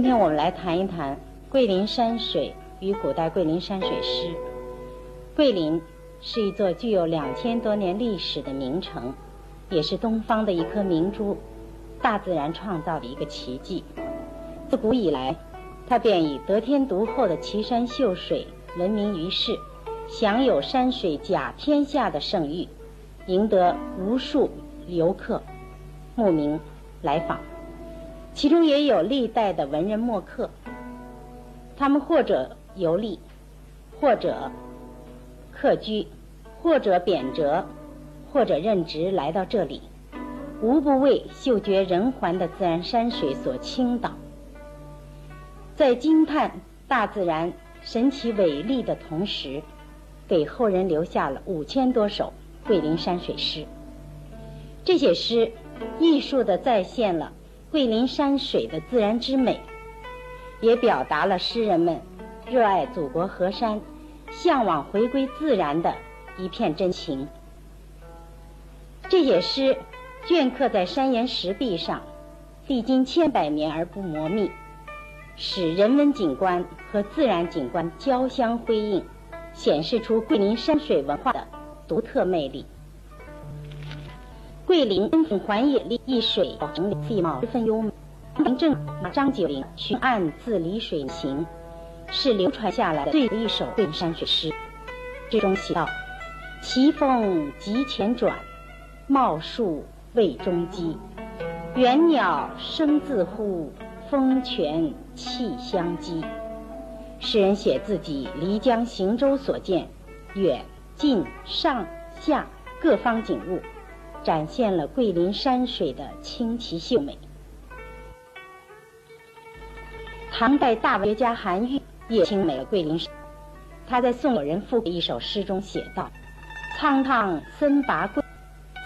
今天我们来谈一谈桂林山水与古代桂林山水诗。桂林是一座具有两千多年历史的名城，也是东方的一颗明珠，大自然创造的一个奇迹。自古以来，它便以得天独厚的奇山秀水闻名于世，享有“山水甲天下”的盛誉，赢得无数游客慕名来访。其中也有历代的文人墨客，他们或者游历，或者客居，或者贬谪，或者任职来到这里，无不为嗅觉人寰的自然山水所倾倒。在惊叹大自然神奇伟丽的同时，给后人留下了五千多首桂林山水诗。这些诗艺术的再现了。桂林山水的自然之美，也表达了诗人们热爱祖国河山、向往回归自然的一片真情。这些诗镌刻在山岩石壁上，历经千百年而不磨灭，使人文景观和自然景观交相辉映，显示出桂林山水文化的独特魅力。桂林环野丽，一水整理地貌十分优美。林正张九龄《寻岸自离水行》是流传下来的最一首桂林山水诗。诗中写道：“奇峰急前转，茂树未中基。猿鸟声自呼，风泉气相激。”诗人写自己漓江行舟所见远近上下各方景物。展现了桂林山水的清奇秀美。唐代大文学家韩愈也清美了桂林山。他在《送友人赋的》一首诗中写道：“苍苍森拔桂，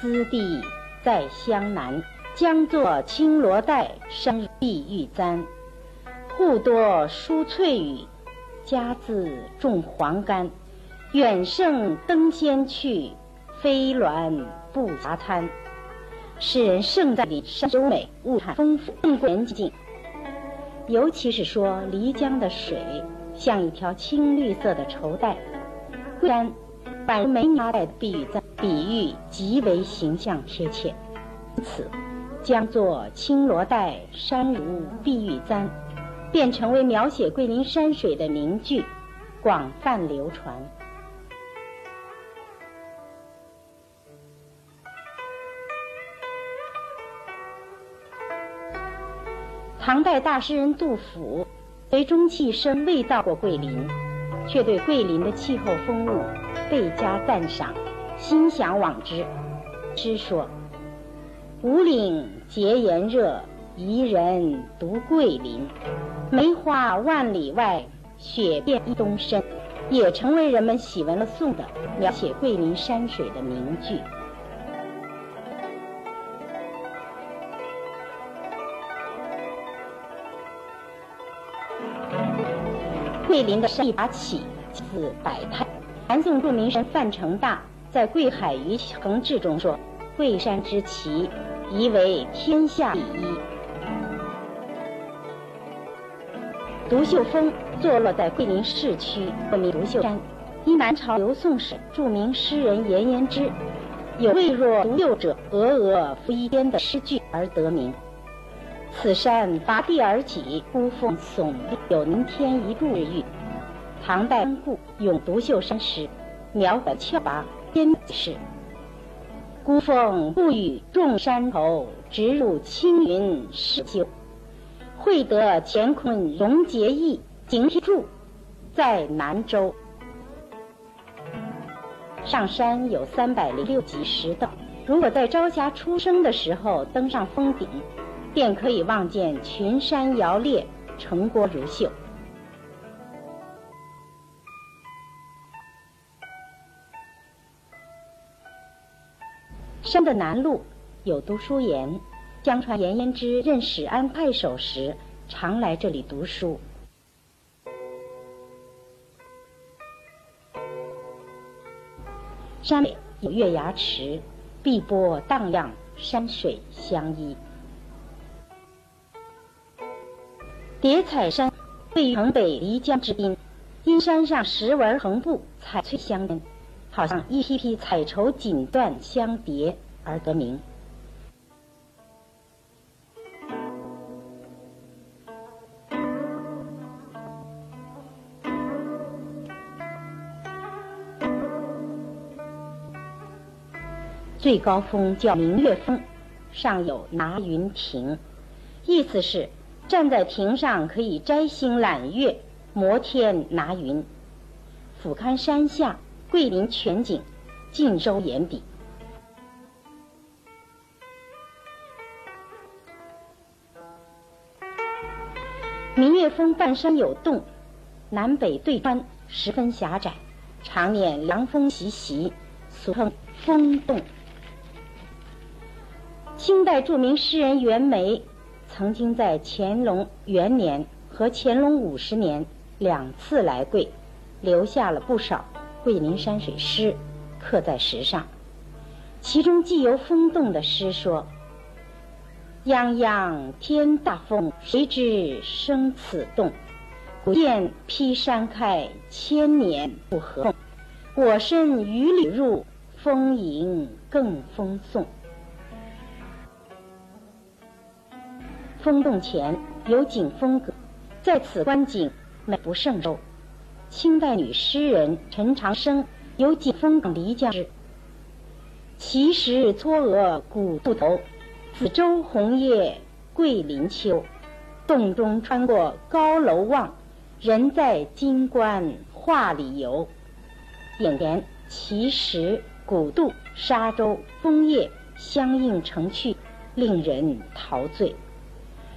滋地在湘南。江作青罗带，山碧玉簪。户多疏翠羽，家自种黄柑。远胜登仙去，飞鸾。”不杂滩，诗人胜在里山优美，物产丰富，更过人境。尤其是说漓江的水像一条青绿色的绸带，桂山宛如美女搭的碧玉簪，比喻极为形象贴切。因此，将作青罗带，山如碧玉簪，便成为描写桂林山水的名句，广泛流传。唐代大诗人杜甫，虽终其一生未到过桂林，却对桂林的气候风物倍加赞赏，心向往之。诗说：“五岭皆炎热，宜人独桂林。梅花万里外，雪遍一冬深。”也成为人们喜闻乐颂的描写桂林山水的名句。桂林的山一把起，自百态。南宋著名人范成大在《桂海渔横志》中说：“桂山之奇，宜为天下第一。”独秀峰坐落在桂林市区，又名独秀山，因南朝刘宋时著名诗人颜延之有“未若独秀者，峨峨浮一边”的诗句而得名。此山拔地而起，孤峰耸立，有凝天一柱之誉。唐代顾咏独秀山时，描绘峭拔天势。孤峰不与众山头，直入青云十九。会得乾坤溶结义，景天柱在南州。上山有三百零六级石道，如果在朝霞初升的时候登上峰顶。便可以望见群山摇裂，城郭如绣。山的南麓有读书岩，相传颜延之任史安太守时，常来这里读书。山北有月牙池，碧波荡漾，山水相依。叠彩山位于城北漓江之滨，因山上石纹横布，彩翠相间，好像一批批彩绸锦缎相叠而得名。最高峰叫明月峰，上有拿云亭，意思是站在亭上可以摘星揽月、摩天拿云，俯瞰山下桂林全景，尽收眼底。明月峰半山有洞，南北对穿，十分狭窄，常年凉风习习，俗称风洞。清代著名诗人袁枚曾经在乾隆元年和乾隆五十年两次来桂，留下了不少桂林山水诗，刻在石上。其中既有风动的诗说：“泱泱天大风，谁知生此洞？古雁劈山开，千年不合。我身雨里入，风吟更风送。”风洞前有景风阁，在此观景美不胜收。清代女诗人陈长生有《景风阁漓江诗》：“奇石嵯峨古渡头，紫洲红叶桂林秋。洞中穿过高楼望，人在金关画里游。”眼前奇石、古渡、沙洲、枫叶相映成趣，令人陶醉。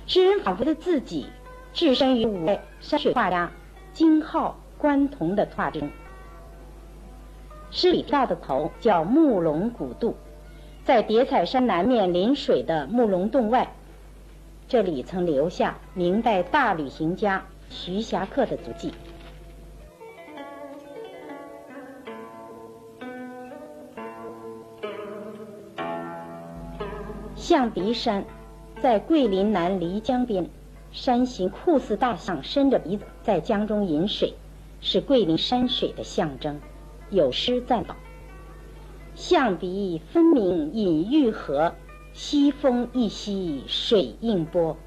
诗人仿佛的自己置身于五代山水画家金浩、关同的画中。诗里道的头叫木龙古渡，在叠彩山南面临水的木龙洞外，这里曾留下明代大旅行家徐霞客的足迹。象鼻山。在桂林南漓江边，山形酷似大象，伸着鼻子在江中饮水，是桂林山水的象征。有诗赞道：“象鼻分明隐玉河，西风一息水映波。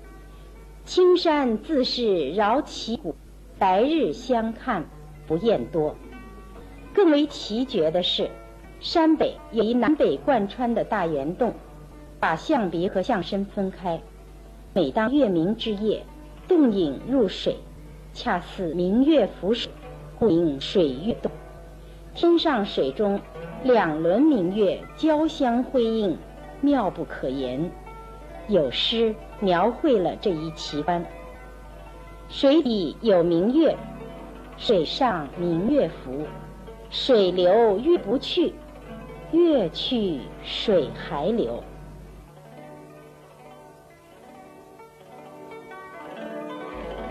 青山自是饶旗鼓，白日相看不厌多。”更为奇绝的是，山北有一南北贯穿的大圆洞。把象鼻和象身分开。每当月明之夜，洞影入水，恰似明月浮水，故名水月洞。天上水中，两轮明月交相辉映，妙不可言。有诗描绘了这一奇观：水底有明月，水上明月浮，水流月不去，月去水还流。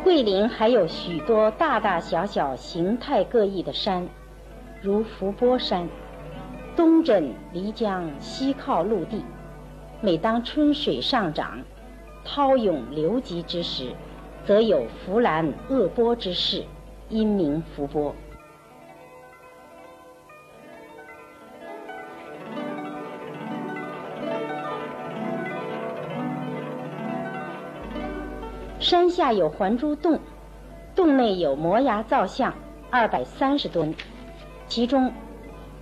桂林还有许多大大小小、形态各异的山，如伏波山，东枕漓江，西靠陆地。每当春水上涨、涛涌流急之时，则有浮岚恶波之势，因名伏波。山下有还珠洞，洞内有摩崖造像二百三十吨，其中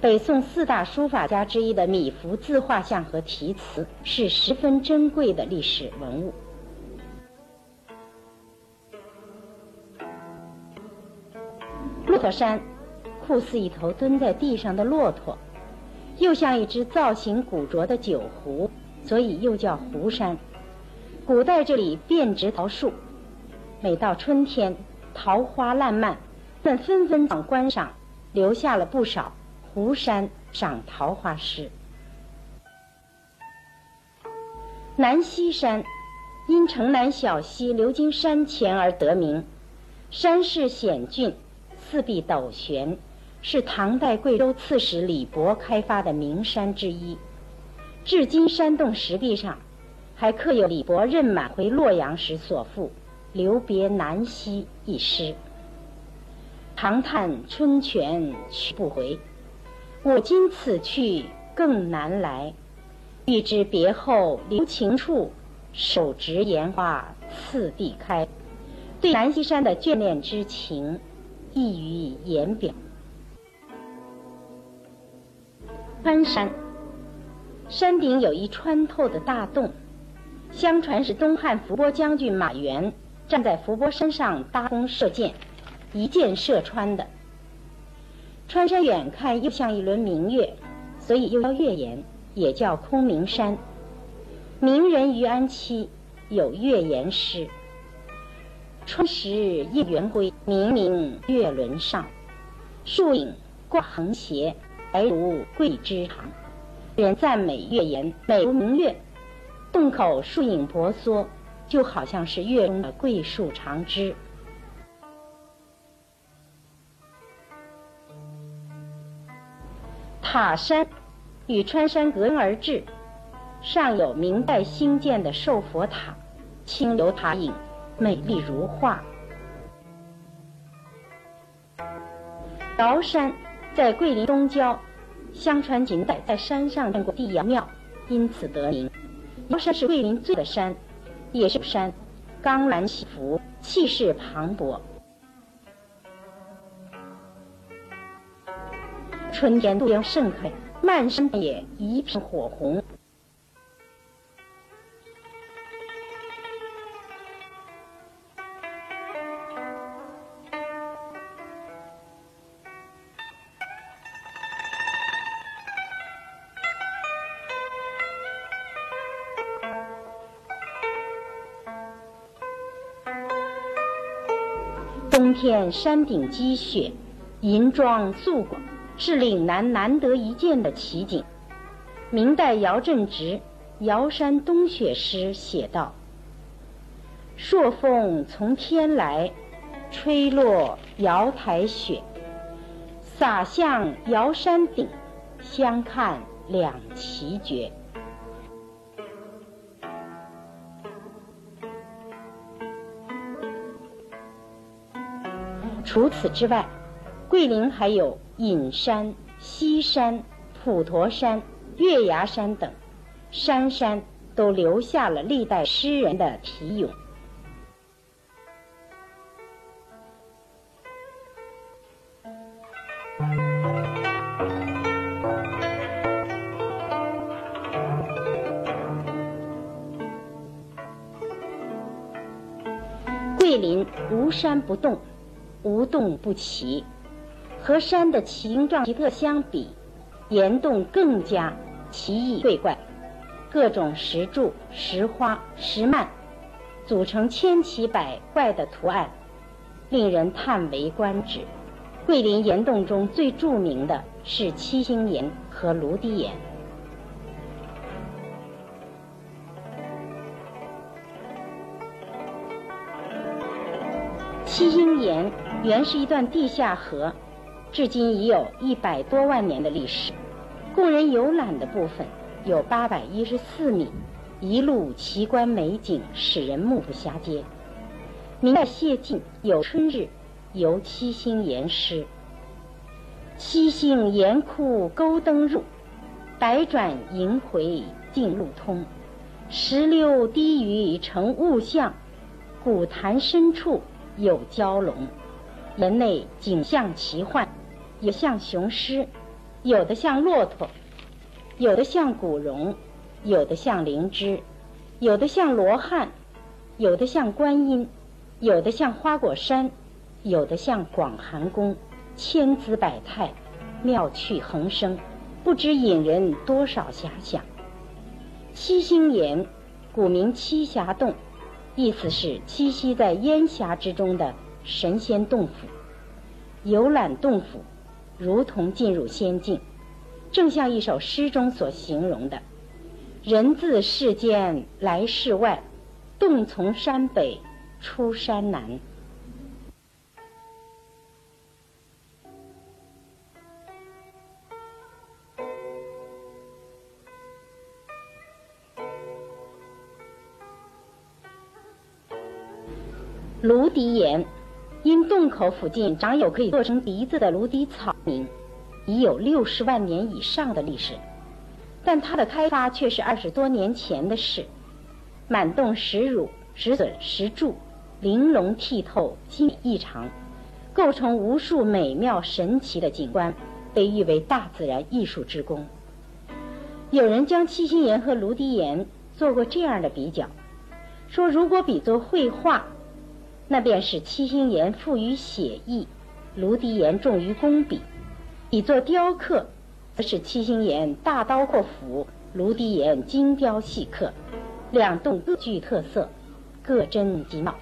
北宋四大书法家之一的米芾自画像和题词是十分珍贵的历史文物。骆驼山酷似一头蹲在地上的骆驼，又像一只造型古拙的酒壶，所以又叫壶山。古代这里遍植桃树，每到春天，桃花烂漫，们纷纷赏观赏，留下了不少湖山赏桃花诗。南溪山因城南小溪流经山前而得名，山势险峻，四壁陡悬，是唐代贵州刺史李博开发的名山之一。至今山洞石壁上。还刻有李伯任满回洛阳时所赋“留别南溪》一诗。长叹春泉去不回，我今此去更难来。欲知别后留情处，手执烟花次第开。对南溪山的眷恋之情，溢于言表。穿山，山顶有一穿透的大洞，相传是东汉伏波将军马援站在伏波山上搭弓射箭，一箭射穿的。穿山远看又像一轮明月，所以又叫月岩，也叫空明山。名人于安期有月岩诗：“春时夜圆归，明明月轮上，树影挂横斜。”白如桂枝长，人赞美月岩美如明月，洞口树影婆娑，就好像是月中的桂树长枝。塔山与穿山隔而至，上有明代兴建的寿佛塔，清流塔影，美丽如画。瑶山。在桂林东郊，相传秦代在山上建过地阳庙，因此得名。高山是桂林最的山，也是山，冈峦起伏，气势磅礴。春天杜鹃盛开，漫山野一片火红。冬天山顶积雪，银装素裹，是岭南难得一见的奇景。明代姚振直《瑶山冬雪诗》写道：“朔风从天来，吹落瑶台雪，洒向瑶山顶，相看两奇绝。”除此之外，桂林还有隐山、西山、普陀山、月牙山等，山山都留下了历代诗人的题咏。桂林无山不动。无洞不奇，和山的形状奇特相比，岩洞更加奇异怪怪，各种石柱、石花、石幔，组成千奇百怪的图案，令人叹为观止。桂林岩洞中最著名的是七星岩和芦笛岩。七星岩。原是一段地下河，至今已有一百多万年的历史。供人游览的部分有八百一十四米，一路奇观美景，使人目不暇接。明代谢晋有《春日游七星岩诗》：七星岩窟钩灯入，百转萦回径路通。石榴低于成雾像，古潭深处有蛟龙。岩内景象奇幻，有像雄狮，有的像骆驼，有的像古榕，有的像灵芝，有的像罗汉，有的像观音，有的像花果山，有的像广寒宫，千姿百态，妙趣横生，不知引人多少遐想。七星岩，古名栖霞洞，意思是栖息在烟霞之中的。神仙洞府，游览洞府，如同进入仙境，正像一首诗中所形容的：“人自世间来世外，洞从山北出山南。”芦笛岩因洞口附近长有可以做成笛子的芦笛草名，已有六十万年以上的历史，但它的开发却是二十多年前的事。满洞石乳、石笋、石柱，玲珑剔透，精美异常，构成无数美妙神奇的景观，被誉为大自然艺术之宫。有人将七星岩和芦笛岩做过这样的比较，说如果比作绘画，那便是七星岩富于写意，芦笛岩重于工笔；比作雕刻，则是七星岩大刀阔斧，芦笛岩精雕细刻。两洞各具特色，各真极妙。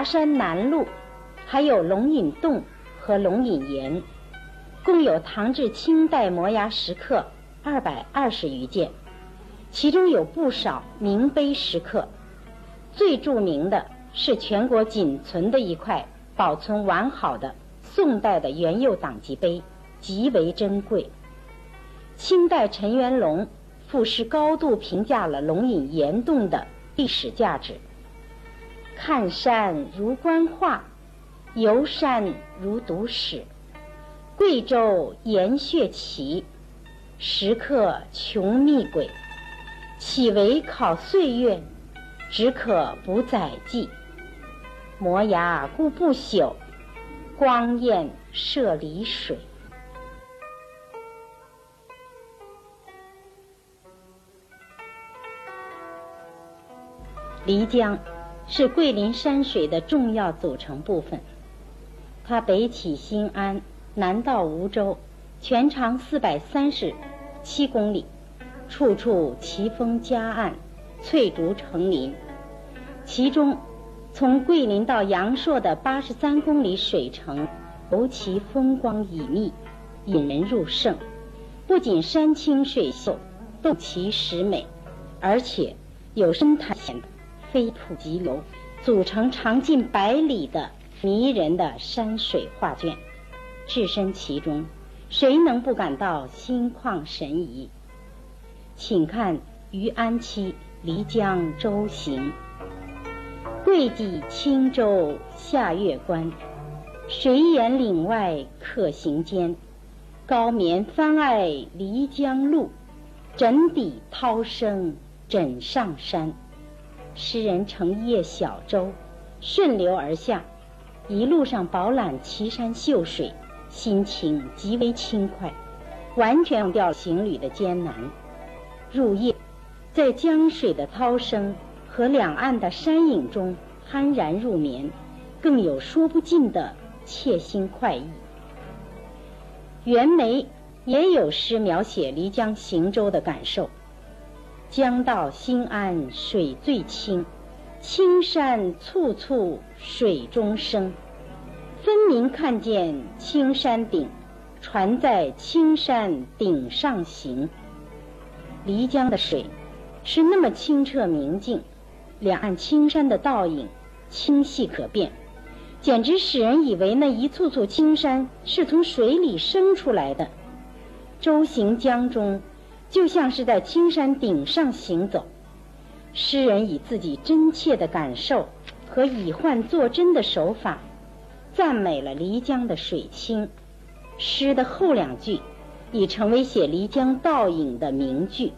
华山南麓还有龙隐洞和龙隐岩，共有唐至清代摩崖石刻二百二十余件，其中有不少名碑石刻。最著名的是全国仅存的一块保存完好的宋代的元佑党籍碑，极为珍贵。清代陈元龙赋诗高度评价了龙隐岩洞的历史价值。看山如观画，游山如读史。贵州岩穴奇，石刻穷密诡。岂为考岁月，只可补载记。摩崖固不朽，光焰射离水。漓江。是桂林山水的重要组成部分。它北起新安，南到梧州，全长四百三十七公里，处处奇峰夹岸，翠竹成林。其中，从桂林到阳朔的八十三公里水程，尤其风光旖旎，引人入胜。不仅山清水秀，洞奇石美，而且有深潭险。飞瀑急流，组成长近百里的迷人的山水画卷。置身其中，谁能不感到心旷神怡？请看《余安期漓江舟行》：桂济轻舟下月关，水眼岭外客行间。高眠翻爱漓江路，枕底涛声枕上山。诗人乘一叶小舟，顺流而下，一路上饱览奇山秀水，心情极为轻快，完全忘掉行旅的艰难。入夜，在江水的涛声和两岸的山影中酣然入眠，更有说不尽的切心快意。袁枚也有诗描写漓江行舟的感受。江到心安水最清，青山簇簇水中生。分明看见青山顶，船在青山顶上行。漓江的水是那么清澈明净，两岸青山的倒影清晰可辨，简直使人以为那一簇簇青山是从水里生出来的。舟行江中。就像是在青山顶上行走，诗人以自己真切的感受和以幻作真的手法，赞美了漓江的水清。诗的后两句已成为写漓江倒影的名句。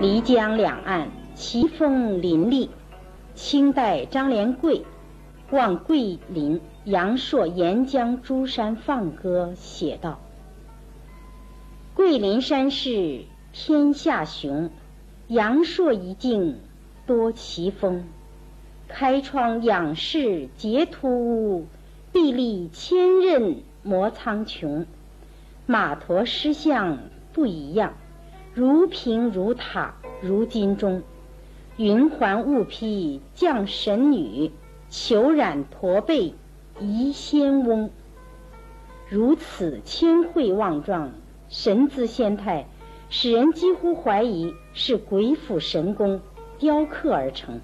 漓江两岸奇峰林立。清代张连贵《望桂林阳朔沿江诸山放歌》写道：“桂林山势天下雄，阳朔一境多奇峰。开窗仰视皆突兀，壁立千仞摩苍穹。马驮狮象不一样，如平如塔如金钟。云环雾披降神女，裘染驼背移仙翁。如此千惠万状，神姿仙态，使人几乎怀疑是鬼斧神工雕刻而成。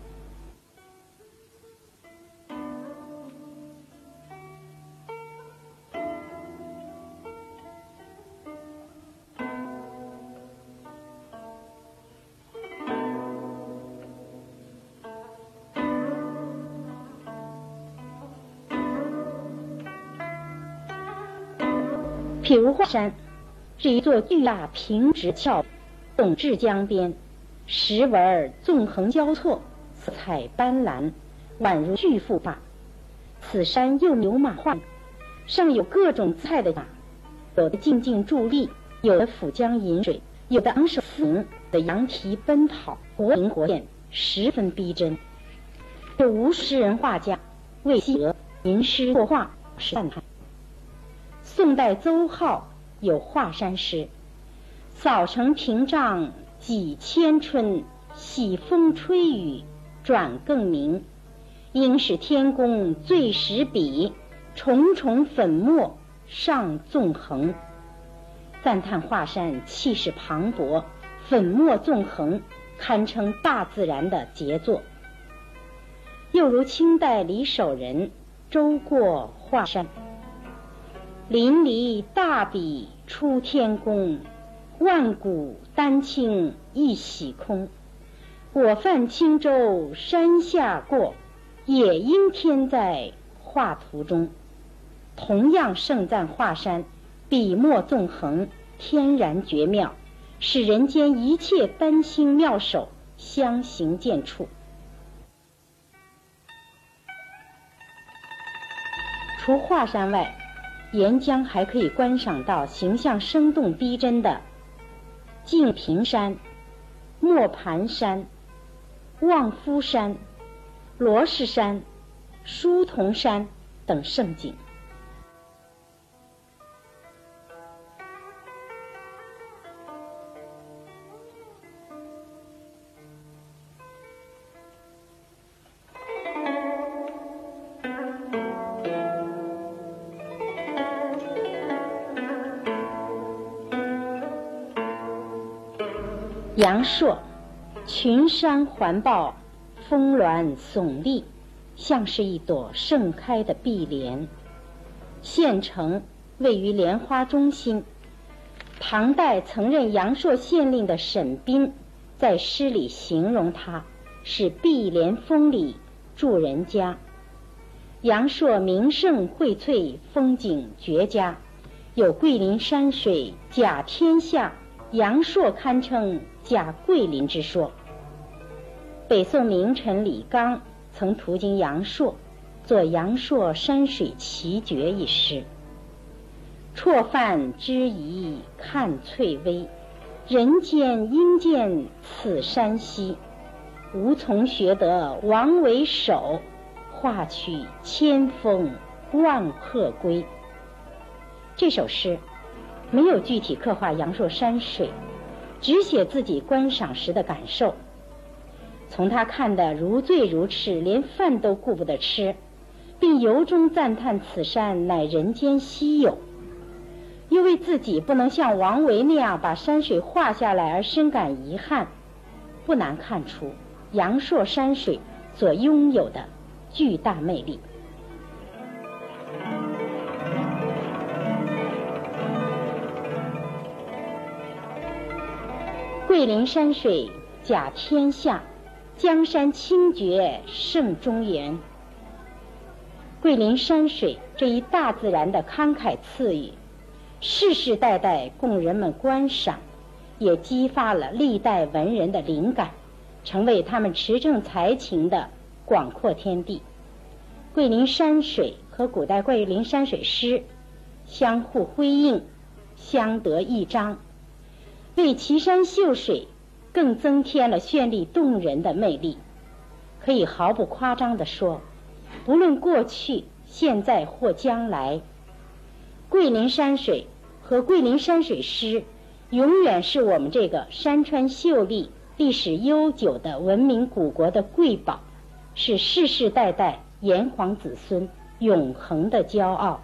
譬如华山，是一座巨大平直峭，纵至江边，石纹纵横交错，色彩斑斓，宛如巨幅画。此山又牛马画，上有各种姿态的马，有的静静伫立，有的抚江饮水，有的昂首嘶鸣的羊蹄奔跑，活灵活现，十分逼真。有无数诗人画家为西娥吟诗作画，是赞叹。宋代邹浩有华山诗：“扫成屏障几千春，喜风吹雨转更明。应是天公最识笔，重重粉墨上纵横。”赞叹华山气势磅礴，粉墨纵横，堪称大自然的杰作。又如清代李守仁舟过华山。淋漓大笔出天工，万古丹青一洗空。我泛轻舟山下过，也应天在画图中。同样盛赞华山，笔墨纵横，天然绝妙，使人间一切丹青妙手相形见绌。除华山外，沿江还可以观赏到形象生动逼真的敬平山、磨盘山、望夫山、罗氏山、书童山等胜景。阳朔，群山环抱，峰峦耸立，像是一朵盛开的碧莲。县城位于莲花中心。唐代曾任阳朔县令的沈彬在诗里形容它是“碧莲峰里住人家”。阳朔名胜荟萃，风景绝佳，有“桂林山水甲天下”，阳朔堪称。假桂林之说。北宋名臣李纲曾途经阳朔，作《阳朔山水奇绝》一诗：“绰泛之仪看翠微，人间应见此山溪。无从学得王维首，画取千峰万壑归。”这首诗没有具体刻画阳朔山水。只写自己观赏时的感受。从他看得如醉如痴，连饭都顾不得吃，并由衷赞叹此山乃人间稀有，又为自己不能像王维那样把山水画下来而深感遗憾，不难看出阳朔山水所拥有的巨大魅力。桂林山水甲天下，江山清绝胜中原。桂林山水这一大自然的慷慨赐予，世世代代供人们观赏，也激发了历代文人的灵感，成为他们驰骋才情的广阔天地。桂林山水和古代桂林山水诗相互辉映，相得益彰。为奇山秀水更增添了绚丽动人的魅力。可以毫不夸张地说，不论过去、现在或将来，桂林山水和桂林山水诗，永远是我们这个山川秀丽、历史悠久的文明古国的瑰宝，是世世代代炎黄子孙永恒的骄傲。